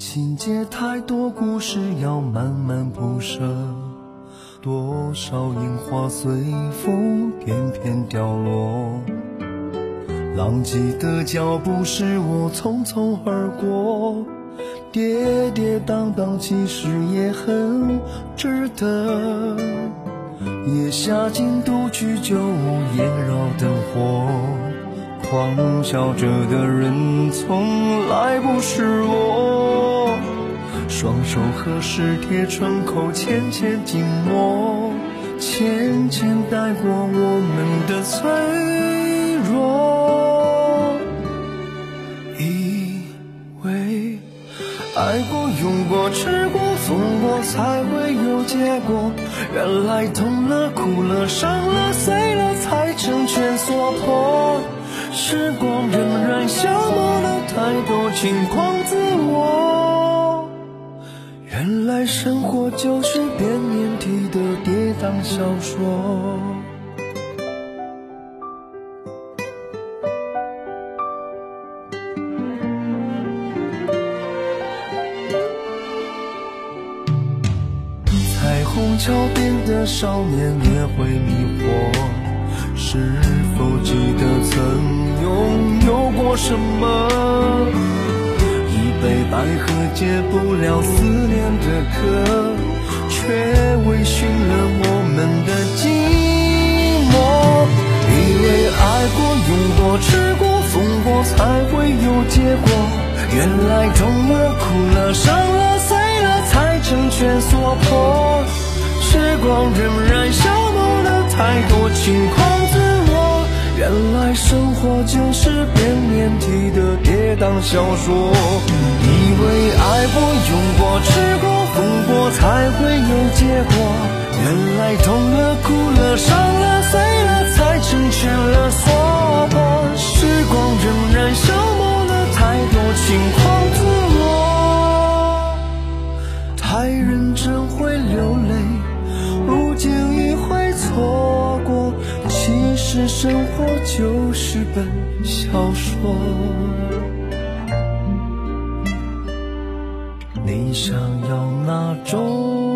情节太多故事要慢慢铺设，多少樱花随风翩翩掉落。浪迹的脚步是我匆匆而过，跌跌宕宕其实也很值得。夜下尽独居酒屋，萦绕灯火，狂笑着的人从来不是我。双手合十贴唇口，浅浅紧握，浅浅带过我们的脆弱。以为爱过、拥过、吃过、疯过，才会有结果。原来痛了、哭了、伤了、碎了，才成全所迫。时光荏苒，消磨了太多轻狂自我。原来生活就是编年体的跌宕小说。彩虹桥边的少年也会迷惑，是否记得曾拥有过什么？奈何解不了思念的渴，却微醺了我们的寂寞。以为爱过、拥过、吃过、疯过才会有结果，原来痛了、哭了、伤了、碎了才成全所迫。时光荏苒，消磨了太多轻狂自我。原来生活就是遍体的跌宕小说。以为爱过、拥过、吃过、疯过才会有结果，原来痛了、哭了、伤了、碎了才成全了所迫。时光仍然，消磨了太多轻狂自我。太认真会流泪，是生活就是本小说。你想要哪种